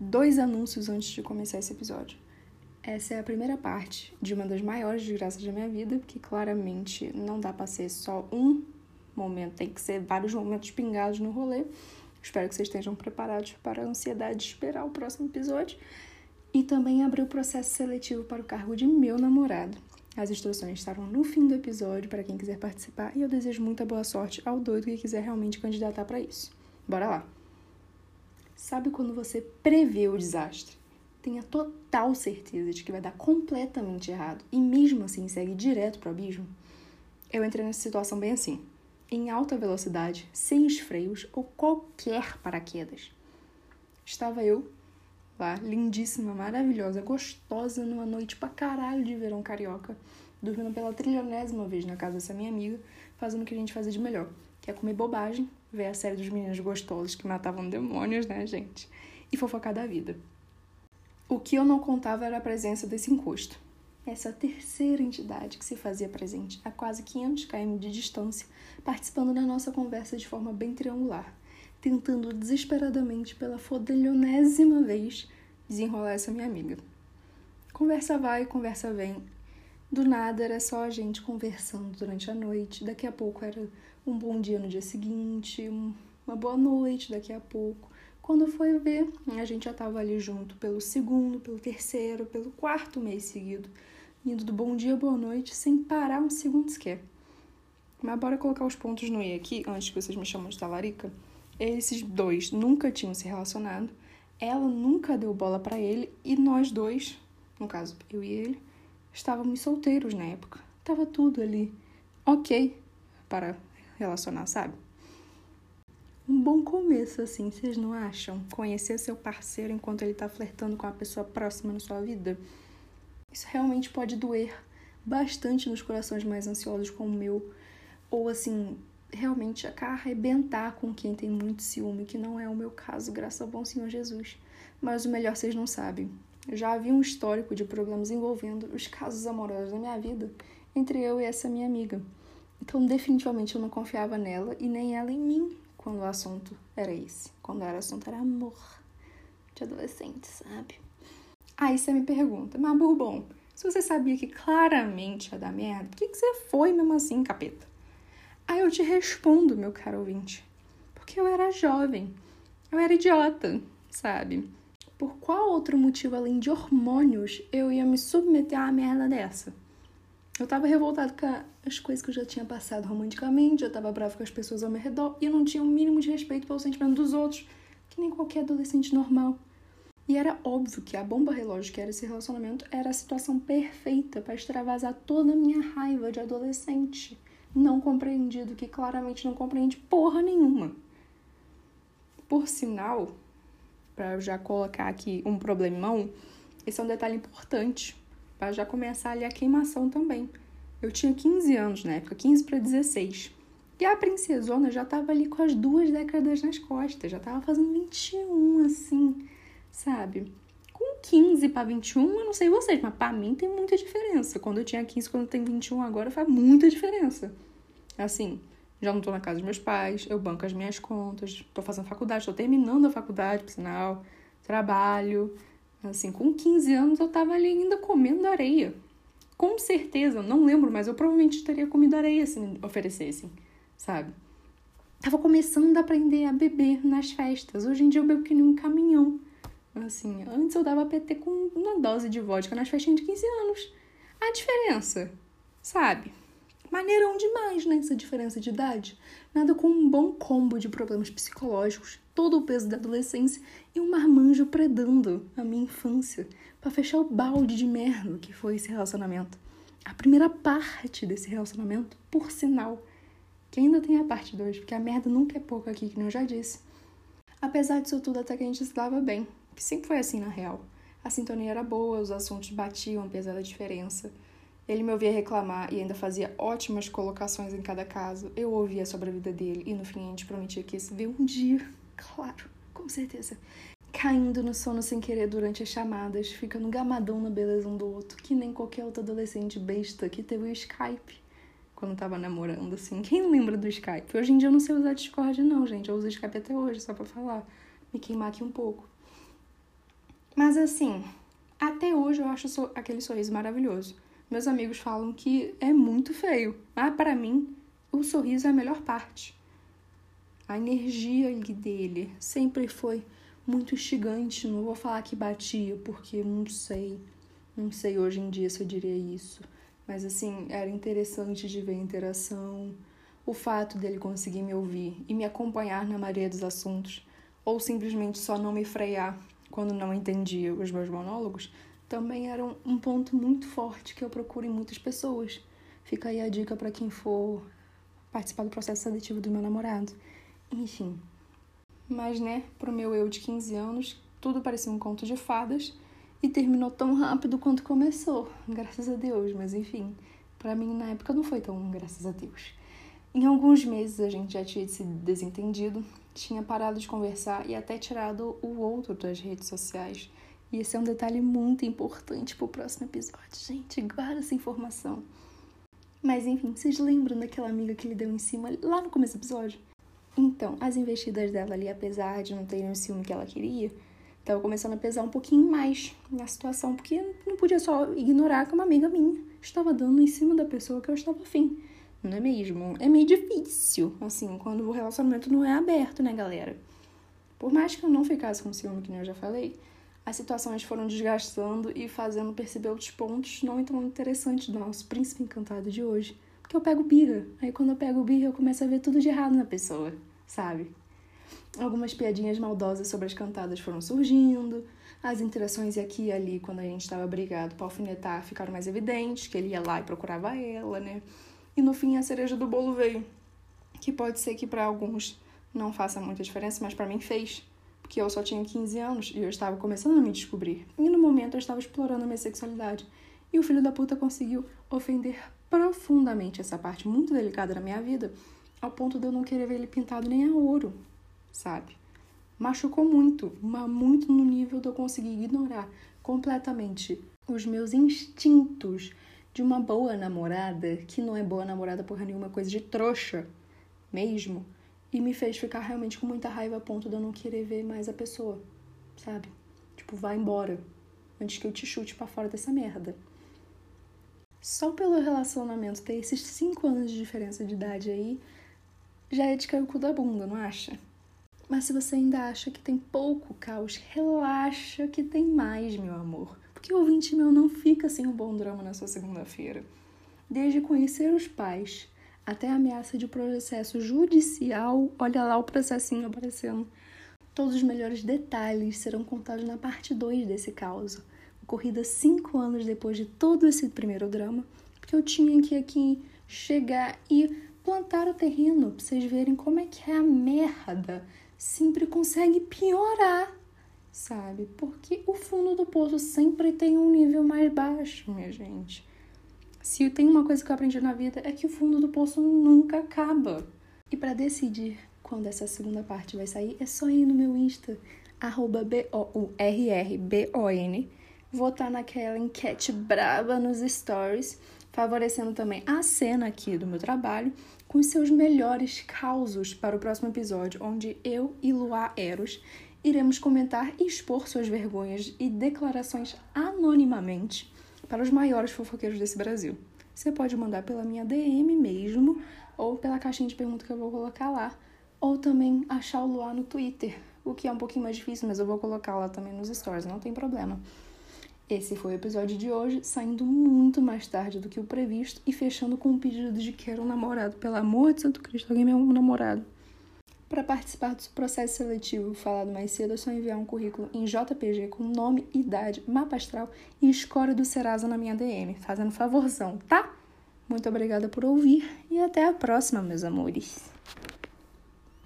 Dois anúncios antes de começar esse episódio. Essa é a primeira parte de uma das maiores desgraças da minha vida, que claramente não dá pra ser só um momento, tem que ser vários momentos pingados no rolê. Espero que vocês estejam preparados para a ansiedade de esperar o próximo episódio. E também abrir o processo seletivo para o cargo de meu namorado. As instruções estarão no fim do episódio para quem quiser participar e eu desejo muita boa sorte ao doido que quiser realmente candidatar para isso. Bora lá! Sabe quando você prevê o desastre? Tenha total certeza de que vai dar completamente errado e mesmo assim segue direto pro abismo? Eu entrei nessa situação bem assim, em alta velocidade, sem os freios ou qualquer paraquedas. Estava eu lá, lindíssima, maravilhosa, gostosa, numa noite pra caralho de verão carioca, dormindo pela trilionésima vez na casa dessa minha amiga, fazendo o que a gente fazia de melhor, que é comer bobagem, ver a série dos meninos gostosos que matavam demônios, né, gente? E fofocar da vida. O que eu não contava era a presença desse encosto. Essa terceira entidade que se fazia presente a quase 500 km de distância, participando da nossa conversa de forma bem triangular, tentando desesperadamente pela fodelionésima vez desenrolar essa minha amiga. Conversa vai, conversa vem. Do nada era só a gente conversando durante a noite, daqui a pouco era um bom dia no dia seguinte, uma boa noite daqui a pouco. Quando foi ver, a gente já estava ali junto pelo segundo, pelo terceiro, pelo quarto mês seguido, indo do bom dia, boa noite, sem parar um segundo sequer. Mas bora colocar os pontos no E aqui, antes que vocês me chamem de talarica. Esses dois nunca tinham se relacionado, ela nunca deu bola para ele e nós dois, no caso eu e ele, estávamos solteiros na época. Tava tudo ali ok para relacionar, sabe? um bom começo, assim, vocês não acham? Conhecer seu parceiro enquanto ele tá flertando com a pessoa próxima na sua vida. Isso realmente pode doer bastante nos corações mais ansiosos como o meu. Ou assim, realmente arrebentar com quem tem muito ciúme, que não é o meu caso, graças ao bom Senhor Jesus. Mas o melhor vocês não sabem. Já havia um histórico de problemas envolvendo os casos amorosos da minha vida entre eu e essa minha amiga. Então, definitivamente, eu não confiava nela e nem ela em mim quando o assunto era esse. Quando era assunto era amor de adolescente, sabe? Aí você me pergunta, mas Bourbon, se você sabia que claramente ia dar merda, por que, que você foi mesmo assim, capeta? Aí eu te respondo, meu caro ouvinte, porque eu era jovem, eu era idiota, sabe? Por qual outro motivo além de hormônios eu ia me submeter a uma merda dessa? Eu tava revoltado com as coisas que eu já tinha passado romanticamente, já tava bravo com as pessoas ao meu redor e eu não tinha o um mínimo de respeito pelo sentimento dos outros, que nem qualquer adolescente normal. E era óbvio que a bomba relógio que era esse relacionamento era a situação perfeita para extravasar toda a minha raiva de adolescente não compreendido, que claramente não compreende porra nenhuma. Por sinal, para já colocar aqui um problemão, esse é um detalhe importante para já começar ali a queimação também. Eu tinha 15 anos na época, 15 para 16. E a princesona já tava ali com as duas décadas nas costas, já tava fazendo 21, assim, sabe? Com 15 para 21, eu não sei vocês, mas para mim tem muita diferença. Quando eu tinha 15, quando eu tenho 21 agora, faz muita diferença. Assim, já não tô na casa dos meus pais, eu banco as minhas contas, tô fazendo faculdade, tô terminando a faculdade, por sinal, trabalho, Assim, com 15 anos eu tava ali ainda comendo areia. Com certeza, não lembro, mas eu provavelmente teria comido areia se me oferecessem, sabe? Tava começando a aprender a beber nas festas. Hoje em dia eu bebo que nem um caminhão. Assim, antes eu dava PT com uma dose de vodka nas festinhas de 15 anos. A diferença, sabe? Maneirão demais, né? Essa diferença de idade. Nada com um bom combo de problemas psicológicos, todo o peso da adolescência e um marmanjo predando a minha infância para fechar o balde de merda que foi esse relacionamento. A primeira parte desse relacionamento, por sinal, que ainda tem a parte 2, porque a merda nunca é pouco aqui, que eu já disse. Apesar disso tudo, até que a gente se dava bem, que sempre foi assim na real. A sintonia era boa, os assuntos batiam apesar da diferença. Ele me ouvia reclamar e ainda fazia ótimas colocações em cada caso. Eu ouvia sobre a vida dele e no fim a gente prometia que ia se ver um dia, claro, com certeza. Caindo no sono sem querer durante as chamadas, ficando gamadão na beleza um do outro, que nem qualquer outro adolescente besta que teve o Skype quando tava namorando, assim. Quem lembra do Skype? Hoje em dia eu não sei usar Discord, não, gente. Eu uso Skype até hoje, só pra falar. Me queimar aqui um pouco. Mas assim, até hoje eu acho aquele sorriso maravilhoso. Meus amigos falam que é muito feio, mas para mim o sorriso é a melhor parte. A energia dele sempre foi muito instigante. Não vou falar que batia, porque não sei. Não sei hoje em dia se eu diria isso. Mas assim, era interessante de ver a interação. O fato dele conseguir me ouvir e me acompanhar na maioria dos assuntos, ou simplesmente só não me frear quando não entendia os meus monólogos, também era um ponto muito forte que eu procuro em muitas pessoas. Fica aí a dica para quem for participar do processo seletivo do meu namorado. Enfim. Mas, né, pro meu eu de 15 anos, tudo parecia um conto de fadas e terminou tão rápido quanto começou, graças a Deus. Mas, enfim, para mim na época não foi tão graças a Deus. Em alguns meses a gente já tinha se desentendido, tinha parado de conversar e até tirado o outro das redes sociais. E esse é um detalhe muito importante pro próximo episódio. Gente, guarda essa informação. Mas enfim, vocês lembram daquela amiga que ele deu em cima lá no começo do episódio? Então, as investidas dela ali, apesar de não terem o ciúme que ela queria, estavam começando a pesar um pouquinho mais na situação, porque não podia só ignorar que uma amiga minha estava dando em cima da pessoa que eu estava afim. Não é mesmo? É meio difícil, assim, quando o relacionamento não é aberto, né, galera? Por mais que eu não ficasse com ciúme, que nem eu já falei, as situações foram desgastando e fazendo perceber outros pontos não tão interessantes do nosso príncipe encantado de hoje. Porque eu pego birra. Aí quando eu pego birra, eu começo a ver tudo de errado na pessoa, sabe? Algumas piadinhas maldosas sobre as cantadas foram surgindo. As interações aqui e ali, quando a gente estava brigado para alfinetar, ficaram mais evidentes, que ele ia lá e procurava ela, né? E no fim a cereja do bolo veio. Que pode ser que para alguns não faça muita diferença, mas para mim fez porque eu só tinha 15 anos e eu estava começando a me descobrir. E no momento eu estava explorando a minha sexualidade. E o filho da puta conseguiu ofender profundamente essa parte muito delicada da minha vida, ao ponto de eu não querer ver ele pintado nem a ouro, sabe? Machucou muito, mas muito no nível de eu conseguir ignorar completamente os meus instintos de uma boa namorada, que não é boa namorada porra nenhuma, coisa de trouxa mesmo e me fez ficar realmente com muita raiva a ponto de eu não querer ver mais a pessoa, sabe? Tipo, vai embora antes que eu te chute para fora dessa merda. Só pelo relacionamento ter esses cinco anos de diferença de idade aí, já é de cair o cu da bunda, não acha? Mas se você ainda acha que tem pouco caos, relaxa que tem mais, meu amor. Porque o ouvinte meu não fica sem um bom drama na sua segunda-feira. Desde conhecer os pais, até ameaça de processo judicial. Olha lá o processinho aparecendo. Todos os melhores detalhes serão contados na parte 2 desse caso, ocorrida cinco anos depois de todo esse primeiro drama, porque eu tinha que aqui chegar e plantar o terreno pra vocês verem como é que é a merda sempre consegue piorar, sabe? Porque o fundo do poço sempre tem um nível mais baixo, minha gente. Se tem uma coisa que eu aprendi na vida é que o fundo do poço nunca acaba. E para decidir quando essa segunda parte vai sair, é só ir no meu Insta, arroba B-O-U-R-R-B-O-N. Votar naquela enquete braba nos stories, favorecendo também a cena aqui do meu trabalho, com os seus melhores causos para o próximo episódio, onde eu e Luá Eros iremos comentar e expor suas vergonhas e declarações anonimamente para os maiores fofoqueiros desse Brasil. Você pode mandar pela minha DM mesmo, ou pela caixinha de pergunta que eu vou colocar lá, ou também achar o Luar no Twitter, o que é um pouquinho mais difícil, mas eu vou colocar lá também nos stories, não tem problema. Esse foi o episódio de hoje, saindo muito mais tarde do que o previsto e fechando com um pedido de quero um namorado. Pelo amor de Santo Cristo, alguém me é um namorado. Para participar do processo seletivo falado mais cedo, é só enviar um currículo em JPG com nome, idade, mapa astral e escória do Serasa na minha DM, fazendo favorzão, tá? Muito obrigada por ouvir e até a próxima, meus amores.